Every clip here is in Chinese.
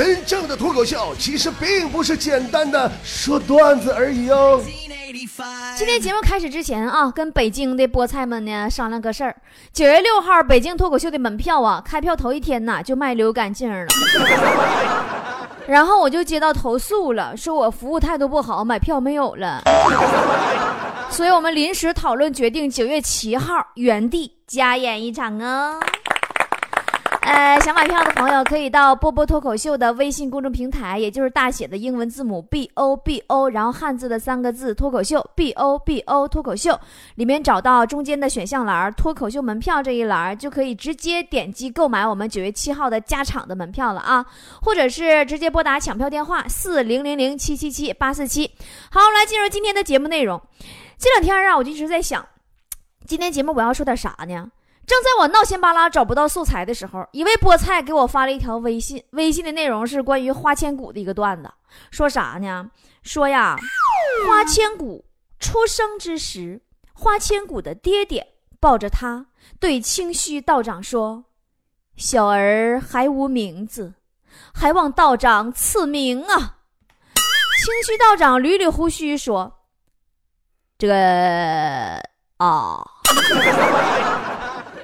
真正的脱口秀其实并不是简单的说段子而已哦。今天节目开始之前啊，跟北京的菠菜们呢商量个事儿。九月六号北京脱口秀的门票啊，开票头一天呐就卖流干净了。然后我就接到投诉了，说我服务态度不好，买票没有了。所以我们临时讨论决定，九月七号原地加演一场哦。呃，想买票的朋友可以到波波脱口秀的微信公众平台，也就是大写的英文字母 B O B O，然后汉字的三个字脱口秀 B O B O 脱口秀里面找到中间的选项栏脱口秀门票这一栏，就可以直接点击购买我们九月七号的加场的门票了啊，或者是直接拨打抢票电话四零零零七七七八四七。好，我们来进入今天的节目内容。这两天啊，我就一直在想，今天节目我要说点啥呢？正在我闹心巴拉找不到素材的时候，一位菠菜给我发了一条微信，微信的内容是关于花千骨的一个段子，说啥呢？说呀，花千骨出生之时，花千骨的爹爹抱着他，对清虚道长说：“小儿还无名字，还望道长赐名啊。”清虚道长捋捋胡须说：“这个啊。”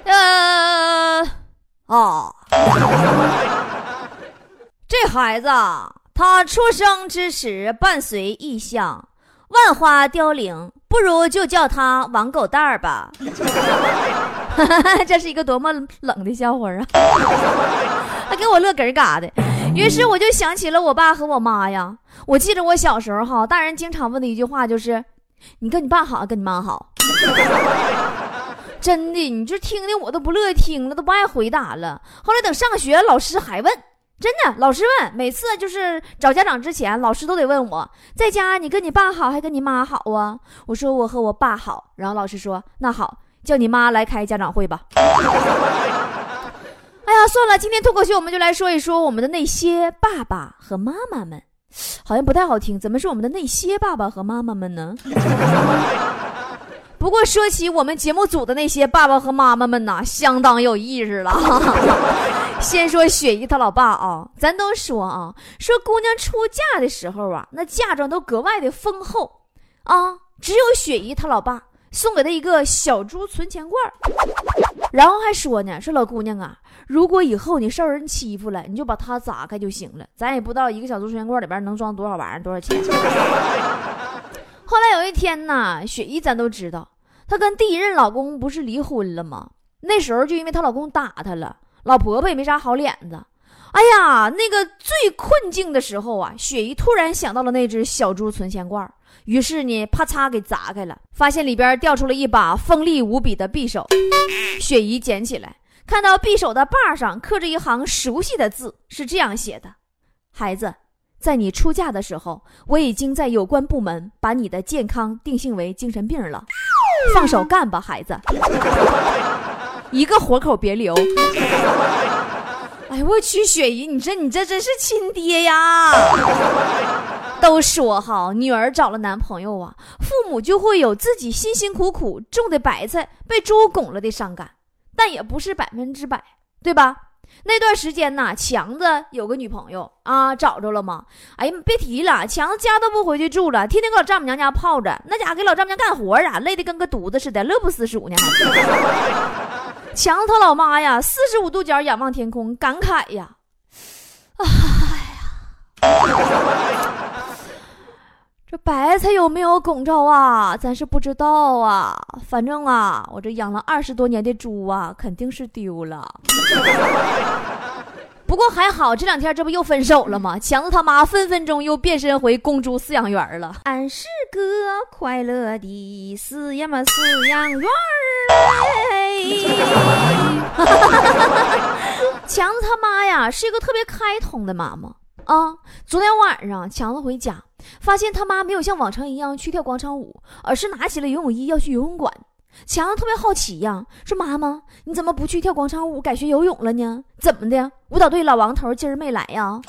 呃，啊，这孩子他出生之时伴随异象，万花凋零，不如就叫他王狗蛋儿吧。这是一个多么冷的笑话啊！还给我乐嗝嘎的。于是我就想起了我爸和我妈呀。我记得我小时候哈，大人经常问的一句话就是：“你跟你爸好，跟你妈好。”真的，你这听的我都不乐意听了，都不爱回答了。后来等上学，老师还问，真的，老师问，每次就是找家长之前，老师都得问我，在家你跟你爸好还跟你妈好啊？我说我和我爸好，然后老师说那好，叫你妈来开家长会吧。哎呀，算了，今天脱口秀我们就来说一说我们的那些爸爸和妈妈们，好像不太好听，怎么是我们的那些爸爸和妈妈们呢？不过说起我们节目组的那些爸爸和妈妈们呐，相当有意思了。先说雪姨她老爸啊，咱都说啊，说姑娘出嫁的时候啊，那嫁妆都格外的丰厚啊。只有雪姨她老爸送给她一个小猪存钱罐，然后还说呢，说老姑娘啊，如果以后你受人欺负了，你就把它砸开就行了。咱也不知道一个小猪存钱罐里边能装多少玩意儿，多少钱。后来有一天呢，雪姨咱都知道。她跟第一任老公不是离婚了吗？那时候就因为她老公打她了，老婆婆也没啥好脸子。哎呀，那个最困境的时候啊，雪姨突然想到了那只小猪存钱罐，于是呢，啪嚓给砸开了，发现里边掉出了一把锋利无比的匕首。雪姨捡起来，看到匕首的把上刻着一行熟悉的字，是这样写的：“孩子。”在你出嫁的时候，我已经在有关部门把你的健康定性为精神病了。放手干吧，孩子，一个活口别留。哎我去，雪姨，你这你这真是亲爹呀！都说哈，女儿找了男朋友啊，父母就会有自己辛辛苦苦种的白菜被猪拱了的伤感，但也不是百分之百，对吧？那段时间呐，强子有个女朋友啊，找着了吗？哎呀，别提了，强子家都不回去住了，天天搁老丈母娘家泡着，那家伙给老丈母娘干活啊，累得跟个犊子似的，乐不思蜀呢。强子他老妈呀，四十五度角仰望天空，感慨呀，哎呀。这白菜有没有拱着啊？咱是不知道啊。反正啊，我这养了二十多年的猪啊，肯定是丢了。不过还好，这两天这不又分手了吗？强子他妈分分钟又变身回公猪饲养员了。俺是个快乐的饲养嘛饲养员儿。强子他妈呀，是一个特别开通的妈妈啊。昨天晚上强子回家。发现他妈没有像往常一样去跳广场舞，而是拿起了游泳衣要去游泳馆。强子特别好奇呀，说：“妈妈，你怎么不去跳广场舞，改学游泳了呢？怎么的？舞蹈队老王头今儿没来呀？”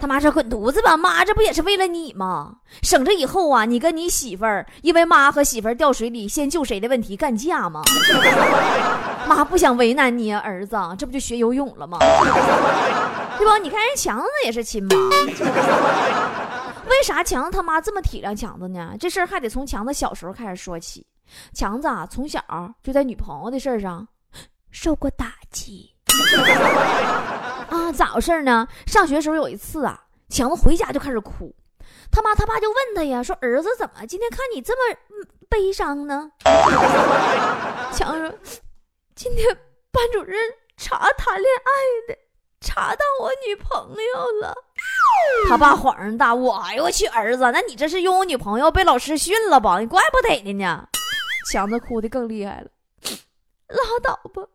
他妈说：“滚犊子吧，妈，这不也是为了你吗？省着以后啊，你跟你媳妇儿因为妈和媳妇儿掉水里先救谁的问题干架吗？妈不想为难你啊，儿子，这不就学游泳了吗？”对吧？你看人强子也是亲妈，为啥强子他妈这么体谅强子呢？这事儿还得从强子小时候开始说起。强子啊，从小就在女朋友的事上受过打击啊，咋回事呢？上学时候有一次啊，强子回家就开始哭，他妈他爸就问他呀，说儿子怎么今天看你这么悲伤呢？强子说，今天班主任查谈恋爱的。查到我女朋友了，他爸恍然大悟：“哎呦我去，儿子，那你这是用我女朋友被老师训了吧？你怪不得的呢。”强子哭的更厉害了，拉倒吧，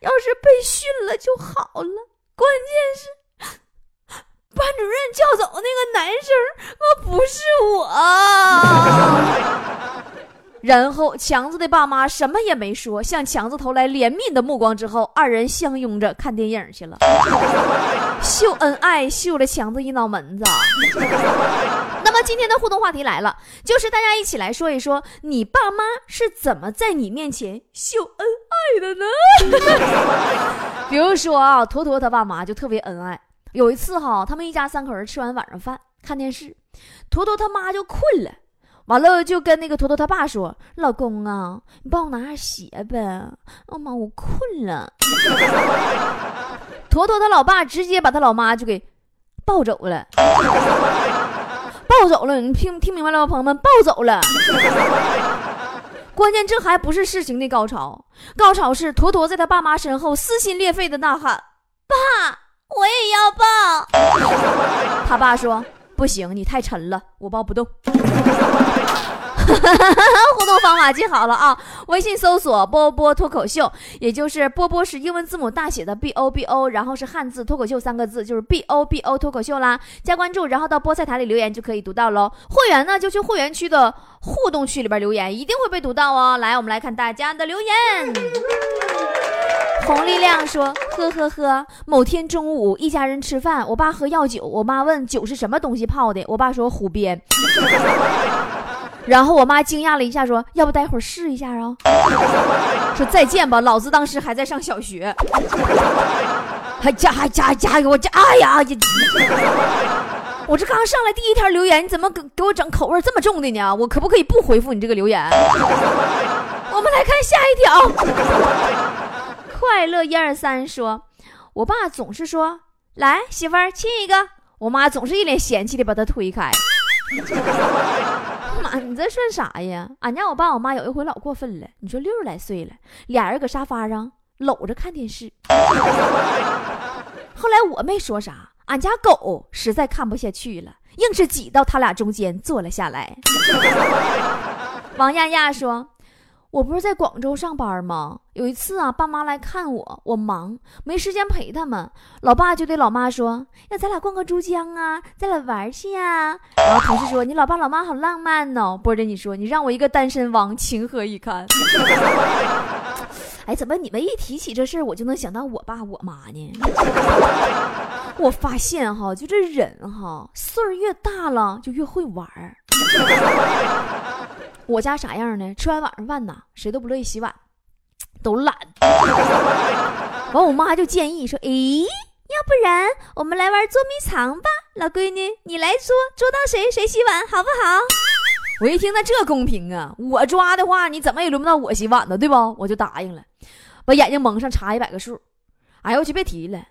要是被训了就好了。关键是班主任叫走那个男生，那不是我。然后强子的爸妈什么也没说，向强子投来怜悯的目光之后，二人相拥着看电影去了，秀恩爱，秀了强子一脑门子。那么今天的互动话题来了，就是大家一起来说一说，你爸妈是怎么在你面前秀恩爱的呢？比如说啊，坨坨他爸妈就特别恩爱。有一次哈，他们一家三口人吃完晚上饭看电视，坨坨他妈就困了。完了，就跟那个坨坨他爸说：“老公啊，你帮我拿下鞋呗。”妈妈，我困了。坨坨他老爸直接把他老妈就给抱走了，抱走了。你听听明白了吗，朋友们？抱走了。关键这还不是事情的高潮，高潮是坨坨在他爸妈身后撕心裂肺的呐喊：“爸，我也要抱。”他爸说。不行，你太沉了，我抱不动。互动方法记好了啊！微信搜索“波波脱口秀”，也就是“波波”是英文字母大写的 B O B O，然后是汉字“脱口秀”三个字，就是 B O B O 脱口秀啦。加关注，然后到菠菜台里留言就可以读到喽。会员呢，就去会员区的互动区里边留言，一定会被读到哦。来，我们来看大家的留言。洪力亮说：“呵呵呵，某天中午，一家人吃饭，我爸喝药酒，我妈问酒是什么东西泡的，我爸说虎鞭。然后我妈惊讶了一下，说：要不待会儿试一下啊？说再见吧，老子当时还在上小学，还加还加加给我加，哎呀，我这刚上来第一条留言，你怎么给给我整口味这么重的呢？我可不可以不回复你这个留言？我们来看下一条。”快乐一二三说：“我爸总是说来媳妇儿亲一个，我妈总是一脸嫌弃的把他推开。妈，你这算啥呀？俺家我爸我妈有一回老过分了，你说六十来岁了，俩人搁沙发上搂着看电视。后来我没说啥，俺家狗实在看不下去了，硬是挤到他俩中间坐了下来。王亚亚说。”我不是在广州上班吗？有一次啊，爸妈来看我，我忙没时间陪他们。老爸就对老妈说：“要咱俩逛个珠江啊，咱俩玩去呀。”然后同事说：“你老爸老妈好浪漫哦。”波姐，你说你让我一个单身汪情何以堪？哎，怎么你们一提起这事儿，我就能想到我爸我妈呢？我发现哈，就这人哈，岁儿越大了就越会玩儿。我家啥样呢？吃完晚上饭呢，谁都不乐意洗碗，都懒。完，我妈就建议说：“诶，要不然我们来玩捉迷藏吧，老闺女，你来捉，捉到谁谁洗碗，好不好？”我一听，那这公平啊！我抓的话，你怎么也轮不到我洗碗呢，对不？我就答应了，把眼睛蒙上，查一百个数。哎呦我去，别提了，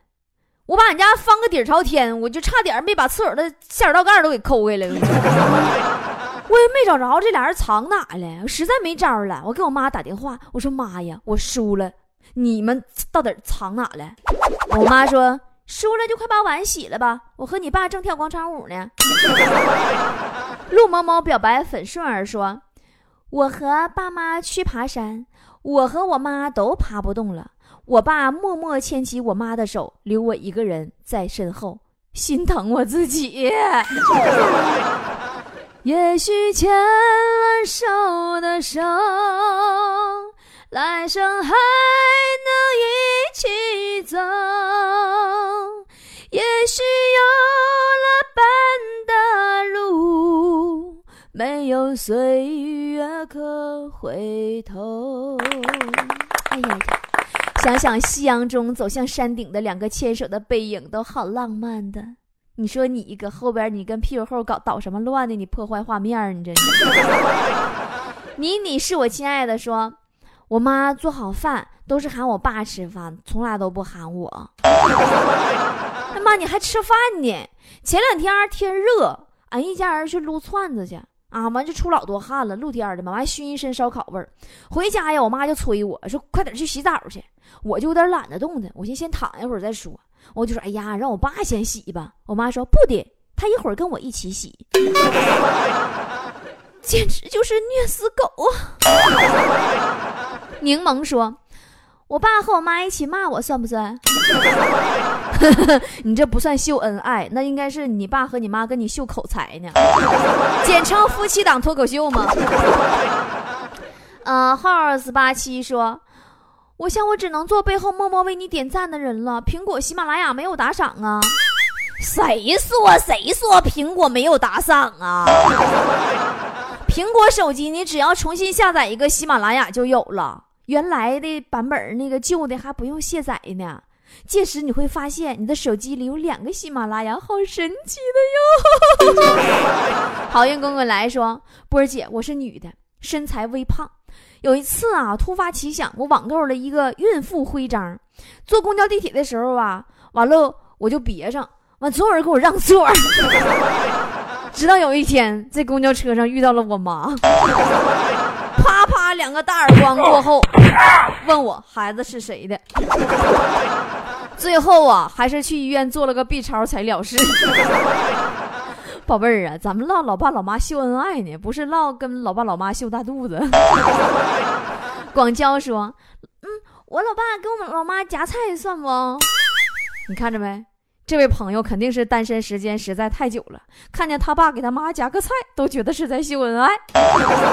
我把俺家翻个底朝天，我就差点没把厕所的下水道盖都给抠下来了。我也没找着这俩人藏哪了，实在没招了。我给我妈打电话，我说妈呀，我输了，你们到底藏哪了？我妈说输了就快把碗洗了吧，我和你爸正跳广场舞呢。陆某某表白粉顺儿说，我和爸妈去爬山，我和我妈都爬不动了，我爸默默牵起我妈的手，留我一个人在身后，心疼我自己。也许牵了手的手，来生还能一起走。也许有了伴的路，没有岁月可回头。哎呀！想想夕阳中走向山顶的两个牵手的背影，都好浪漫的。你说你搁后边，你跟屁股后搞捣什么乱呢？你破坏画面，你真是。你你是我亲爱的，说我妈做好饭都是喊我爸吃饭，从来都不喊我。他 妈，你还吃饭呢？前两天天热，俺一家人去撸串子去啊，完就出老多汗了，露天的嘛，完熏一身烧烤味儿。回家呀，我妈就催我说：“快点去洗澡去。”我就有点懒得动弹，我先先躺一会儿再说。我就说：“哎呀，让我爸先洗吧。”我妈说：“不的，他一会儿跟我一起洗。”简直就是虐死狗啊！柠檬说：“我爸和我妈一起骂我，算不算？” 你这不算秀恩爱，那应该是你爸和你妈跟你秀口才呢，简称夫妻档脱口秀吗？呃，号四八七说。我想，我只能做背后默默为你点赞的人了。苹果、喜马拉雅没有打赏啊？谁说？谁说苹果没有打赏啊？苹果手机，你只要重新下载一个喜马拉雅就有了，原来的版本那个旧的还不用卸载呢。届时你会发现，你的手机里有两个喜马拉雅，好神奇的哟！好运滚滚来说，波儿姐，我是女的，身材微胖。有一次啊，突发奇想，我网购了一个孕妇徽章，坐公交地铁的时候啊，完了我就别上，完所有人给我让座。直到有一天在公交车上遇到了我妈，啪啪两个大耳光过后，问我孩子是谁的，最后啊还是去医院做了个 B 超才了事。宝贝儿啊，咱们唠老爸老妈秀恩爱呢，不是唠跟老爸老妈秀大肚子。广娇说：“嗯，我老爸给我们老妈夹菜算不？你看着没？这位朋友肯定是单身时间实在太久了，看见他爸给他妈夹个菜，都觉得是在秀恩爱。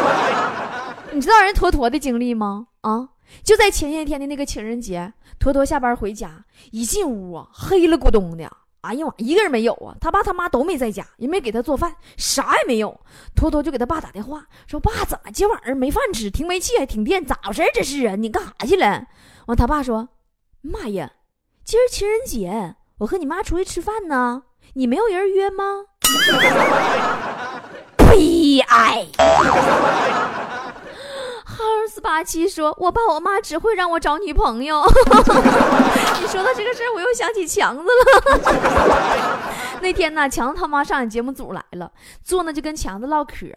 你知道人坨坨的经历吗？啊，就在前些天的那个情人节，坨坨下班回家，一进屋啊，黑了咕咚的。”哎呀妈，一个人没有啊！他爸他妈都没在家，也没给他做饭，啥也没有。托托就给他爸打电话，说：“爸，怎么今晚上没饭吃？停煤气还停电，咋回事？这是啊！你干啥去了？”完，他爸说：“妈呀，今儿情人节，我和你妈出去吃饭呢，你没有人约吗？” 阿七说：“我爸我妈只会让我找女朋友。”你说到这个事儿，我又想起强子了。那天呢，强子他妈上俺节目组来了，坐那就跟强子唠嗑，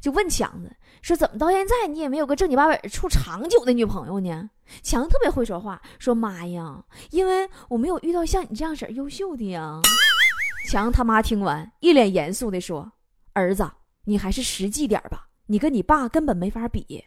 就问强子说：“怎么到现在你也没有个正经八百处长久的女朋友呢？”强子特别会说话，说：“妈呀，因为我没有遇到像你这样式儿优秀的呀。”强他妈听完，一脸严肃的说：“儿子，你还是实际点吧。”你跟你爸根本没法比。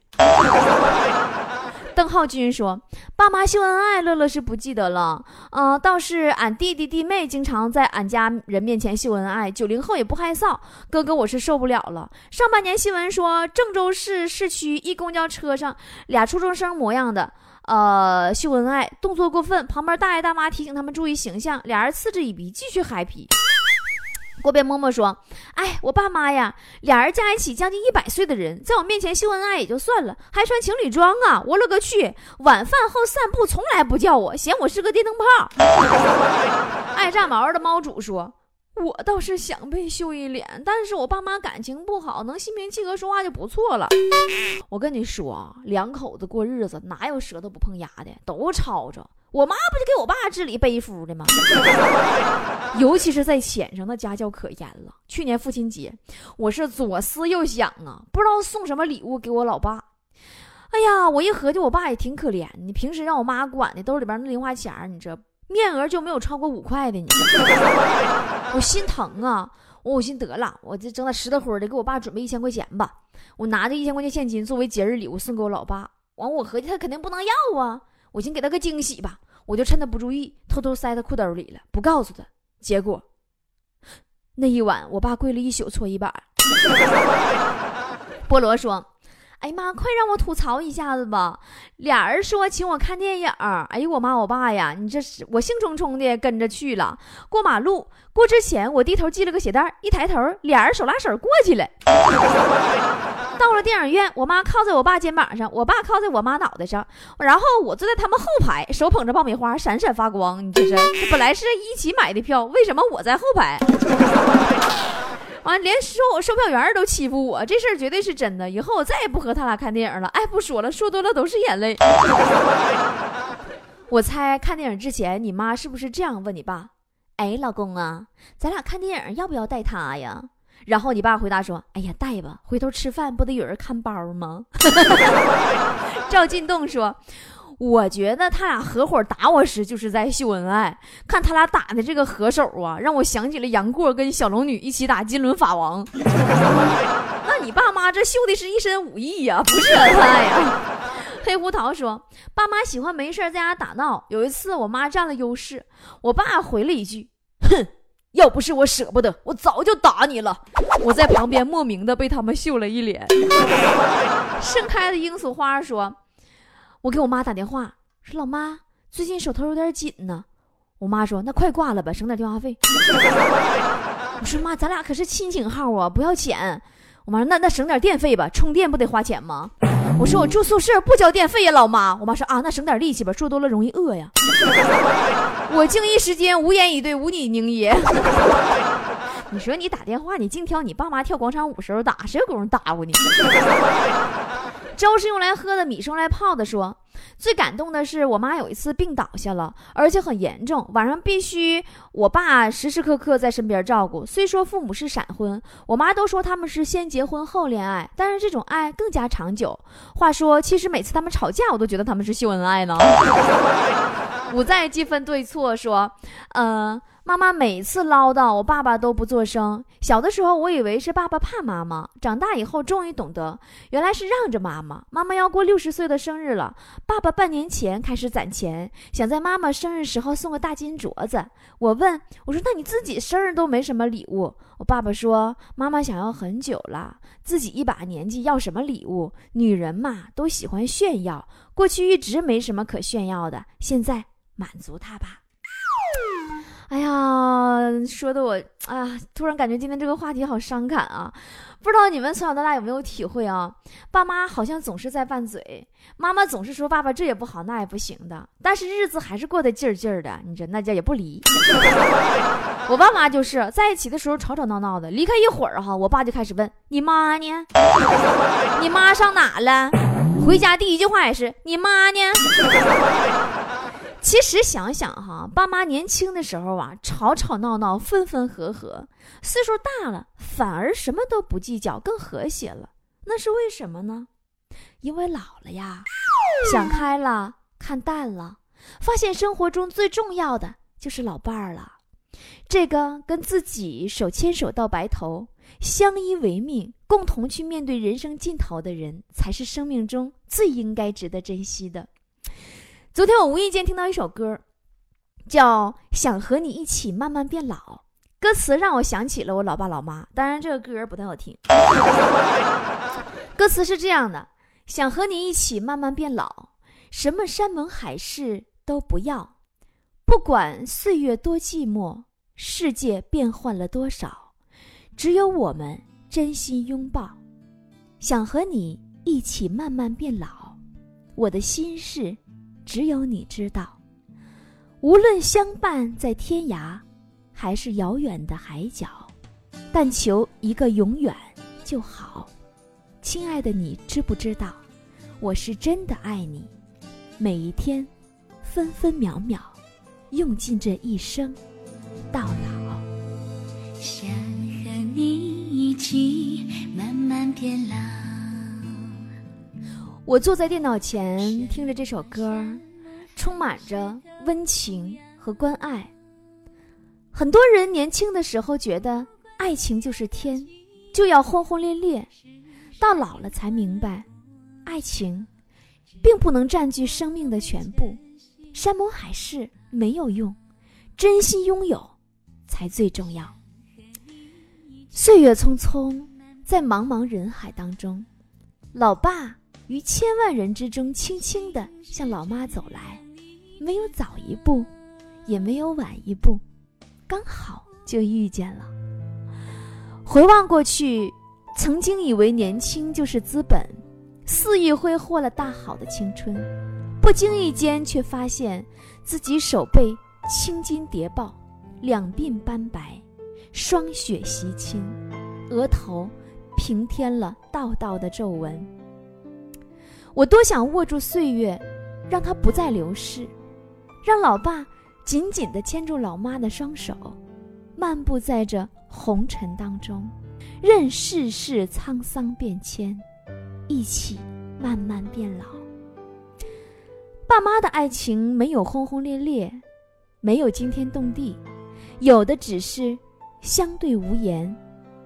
邓浩军说：“爸妈秀恩爱，乐乐是不记得了。嗯，倒是俺弟弟弟妹经常在俺家人面前秀恩爱。九零后也不害臊。哥哥，我是受不了了。上半年新闻说，郑州市市区一公交车上，俩初中生模样的，呃，秀恩爱，动作过分。旁边大爷大妈提醒他们注意形象，俩人嗤之以鼻，继续嗨皮。”郭边默默说：“哎，我爸妈呀，俩人加一起将近一百岁的人，在我面前秀恩爱也就算了，还穿情侣装啊！我勒个去！晚饭后散步从来不叫我，嫌我是个电灯泡。”爱 炸毛的猫主说：“我倒是想被秀一脸，但是我爸妈感情不好，能心平气和说话就不错了。我跟你说，两口子过日子哪有舌头不碰牙的，都吵吵。”我妈不就给我爸治理背夫的吗？尤其是在钱上，那家教可严了。去年父亲节，我是左思右想啊，不知道送什么礼物给我老爸。哎呀，我一合计，我爸也挺可怜。你平时让我妈管的兜里边那零花钱，你这面额就没有超过五块的，你我心疼啊！我我心得了，我就整点实的灰的，给我爸准备一千块钱吧。我拿着一千块钱现金作为节日礼物送给我老爸。完，我合计他肯定不能要啊。我先给他个惊喜吧，我就趁他不注意，偷偷塞他裤兜里了，不告诉他。结果那一晚，我爸跪了一宿搓衣板。菠萝说：“哎呀妈，快让我吐槽一下子吧！俩人说请我看电影，哎呦我妈我爸呀，你这是我兴冲冲的跟着去了。过马路过之前，我低头系了个鞋带，一抬头，俩人手拉手过去了。到了电影院，我妈靠在我爸肩膀上，我爸靠在我妈脑袋上，然后我坐在他们后排，手捧着爆米花，闪闪发光。你这是本来是一起买的票，为什么我在后排？完，连售售票员都欺负我，这事儿绝对是真的。以后我再也不和他俩看电影了。哎，不说了，说多了都是眼泪。我猜看电影之前，你妈是不是这样问你爸？哎，老公啊，咱俩看电影要不要带他呀？然后你爸回答说：“哎呀，带吧，回头吃饭不得有人看包吗？” 赵进栋说。我觉得他俩合伙打我时就是在秀恩爱，看他俩打的这个合手啊，让我想起了杨过跟小龙女一起打金轮法王。那你爸妈这秀的是一身武艺呀，不是恩爱呀？黑胡桃说，爸妈喜欢没事在家打闹。有一次我妈占了优势，我爸回了一句：“哼，要不是我舍不得，我早就打你了。”我在旁边莫名的被他们秀了一脸。盛开的罂粟花说。我给我妈打电话，说老妈最近手头有点紧呢。我妈说那快挂了吧，省点电话费。我说妈，咱俩可是亲情号啊，不要钱。我妈说那那省点电费吧，充电不得花钱吗？我说我住宿舍不交电费呀，老妈。我妈说啊，那省点力气吧，住多了容易饿呀。我竟一时间无言以对，无你凝噎。你说你打电话，你净挑你爸妈跳广场舞时候打，谁有功夫打呼你？粥是用来喝的，米是用来泡的。说最感动的是，我妈有一次病倒下了，而且很严重，晚上必须我爸时时刻刻在身边照顾。虽说父母是闪婚，我妈都说他们是先结婚后恋爱，但是这种爱更加长久。话说，其实每次他们吵架，我都觉得他们是秀恩爱呢。不再计分对错，说，呃。妈妈每次唠叨，我爸爸都不作声。小的时候，我以为是爸爸怕妈妈。长大以后，终于懂得，原来是让着妈妈。妈妈要过六十岁的生日了，爸爸半年前开始攒钱，想在妈妈生日时候送个大金镯子。我问我说：“那你自己生日都没什么礼物？”我爸爸说：“妈妈想要很久了，自己一把年纪要什么礼物？女人嘛，都喜欢炫耀。过去一直没什么可炫耀的，现在满足她吧。”哎呀，说的我哎呀，突然感觉今天这个话题好伤感啊！不知道你们从小到大有没有体会啊？爸妈好像总是在拌嘴，妈妈总是说爸爸这也不好那也不行的，但是日子还是过得劲儿劲儿的。你这那叫也不离。我爸妈就是在一起的时候吵吵闹闹的，离开一会儿哈，我爸就开始问你妈呢？你妈上哪了？回家第一句话也是你妈呢？其实想想哈，爸妈年轻的时候啊，吵吵闹闹，分分合合；岁数大了，反而什么都不计较，更和谐了。那是为什么呢？因为老了呀，想开了，看淡了，发现生活中最重要的就是老伴儿了。这个跟自己手牵手到白头，相依为命，共同去面对人生尽头的人，才是生命中最应该值得珍惜的。昨天我无意间听到一首歌，叫《想和你一起慢慢变老》，歌词让我想起了我老爸老妈。当然，这个歌不太好听。歌词是这样的：想和你一起慢慢变老，什么山盟海誓都不要，不管岁月多寂寞，世界变换了多少，只有我们真心拥抱。想和你一起慢慢变老，我的心事。只有你知道，无论相伴在天涯，还是遥远的海角，但求一个永远就好。亲爱的，你知不知道，我是真的爱你，每一天，分分秒秒，用尽这一生，到老。想和你一起慢慢变老。我坐在电脑前，听着这首歌，充满着温情和关爱。很多人年轻的时候觉得爱情就是天，就要轰轰烈烈；到老了才明白，爱情并不能占据生命的全部，山盟海誓没有用，真心拥有才最重要。岁月匆匆，在茫茫人海当中。老爸于千万人之中轻轻地向老妈走来，没有早一步，也没有晚一步，刚好就遇见了。回望过去，曾经以为年轻就是资本，肆意挥霍了大好的青春，不经意间却发现自己手背青筋叠爆，两鬓斑白，霜雪袭侵，额头。平添了道道的皱纹。我多想握住岁月，让它不再流逝，让老爸紧紧地牵住老妈的双手，漫步在这红尘当中，任世事沧桑变迁，一起慢慢变老。爸妈的爱情没有轰轰烈烈，没有惊天动地，有的只是相对无言。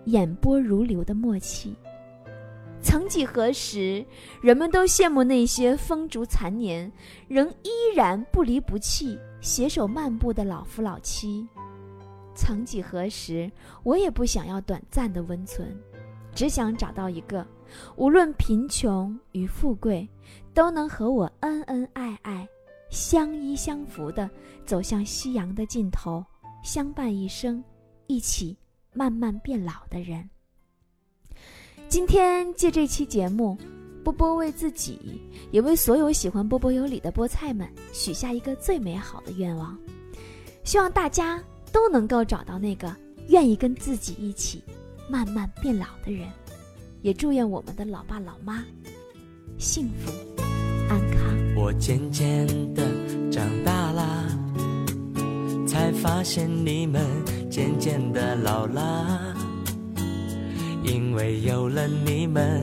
眼波如流的默契。曾几何时，人们都羡慕那些风烛残年仍依然不离不弃、携手漫步的老夫老妻。曾几何时，我也不想要短暂的温存，只想找到一个，无论贫穷与富贵，都能和我恩恩爱爱、相依相扶的走向夕阳的尽头，相伴一生，一起。慢慢变老的人。今天借这期节目，波波为自己，也为所有喜欢波波有理的菠菜们许下一个最美好的愿望，希望大家都能够找到那个愿意跟自己一起慢慢变老的人，也祝愿我们的老爸老妈幸福安康。我渐渐的长大了，才发现你们。渐渐的老了，因为有了你们，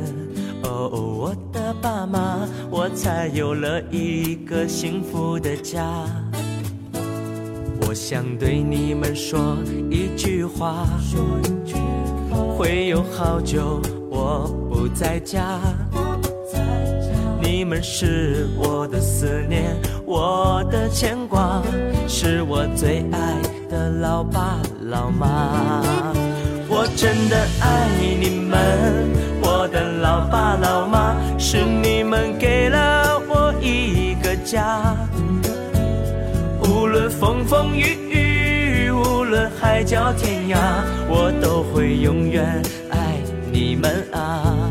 哦，我的爸妈，我才有了一个幸福的家。我想对你们说一句话，会有好久我不在家，你们是我的思念，我的牵挂，是我最爱的老爸。老妈，我真的爱你们，我的老爸老妈，是你们给了我一个家。无论风风雨雨，无论海角天涯，我都会永远爱你们啊！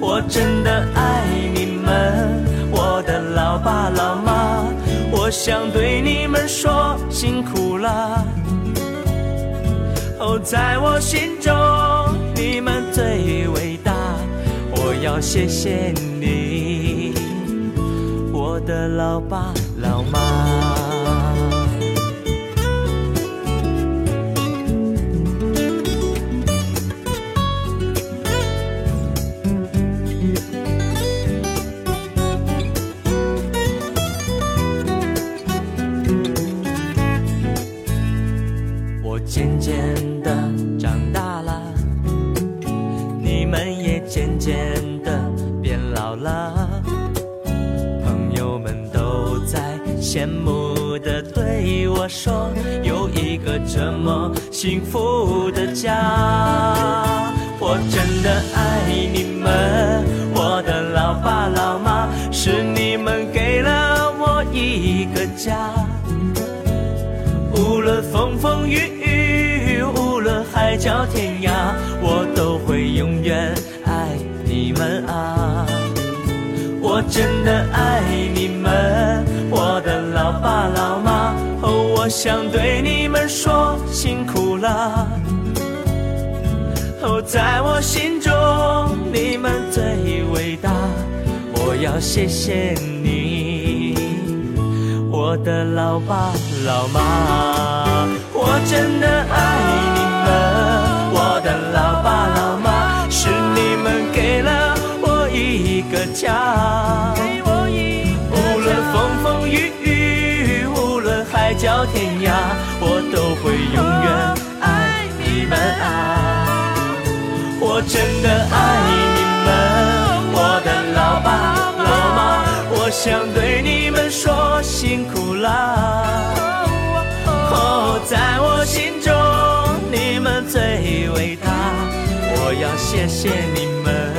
我真的爱你们，我的老爸老妈，我想对你们说辛苦在我心中，你们最伟大，我要谢谢你，我的老爸老妈。会永远爱你们啊！我真的爱你们。我的老爸老妈，哦，我想对你们说辛苦了。哦，在我心中你们最伟大，我要谢谢你，我的老爸老妈，我真的爱你们，我的老爸老，给了我一个家。无论风风雨雨，无论海角天涯，我都会永远爱你们啊！我真的爱你们，我的老爸老妈，我想对你们说辛苦了。哦，在我心中你们最伟大，我要谢谢你们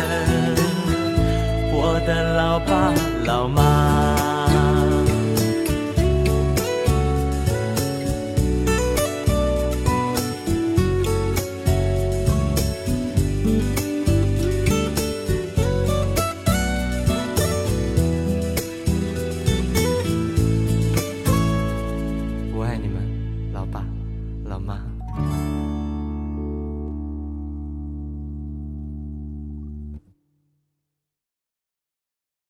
我的老爸老妈。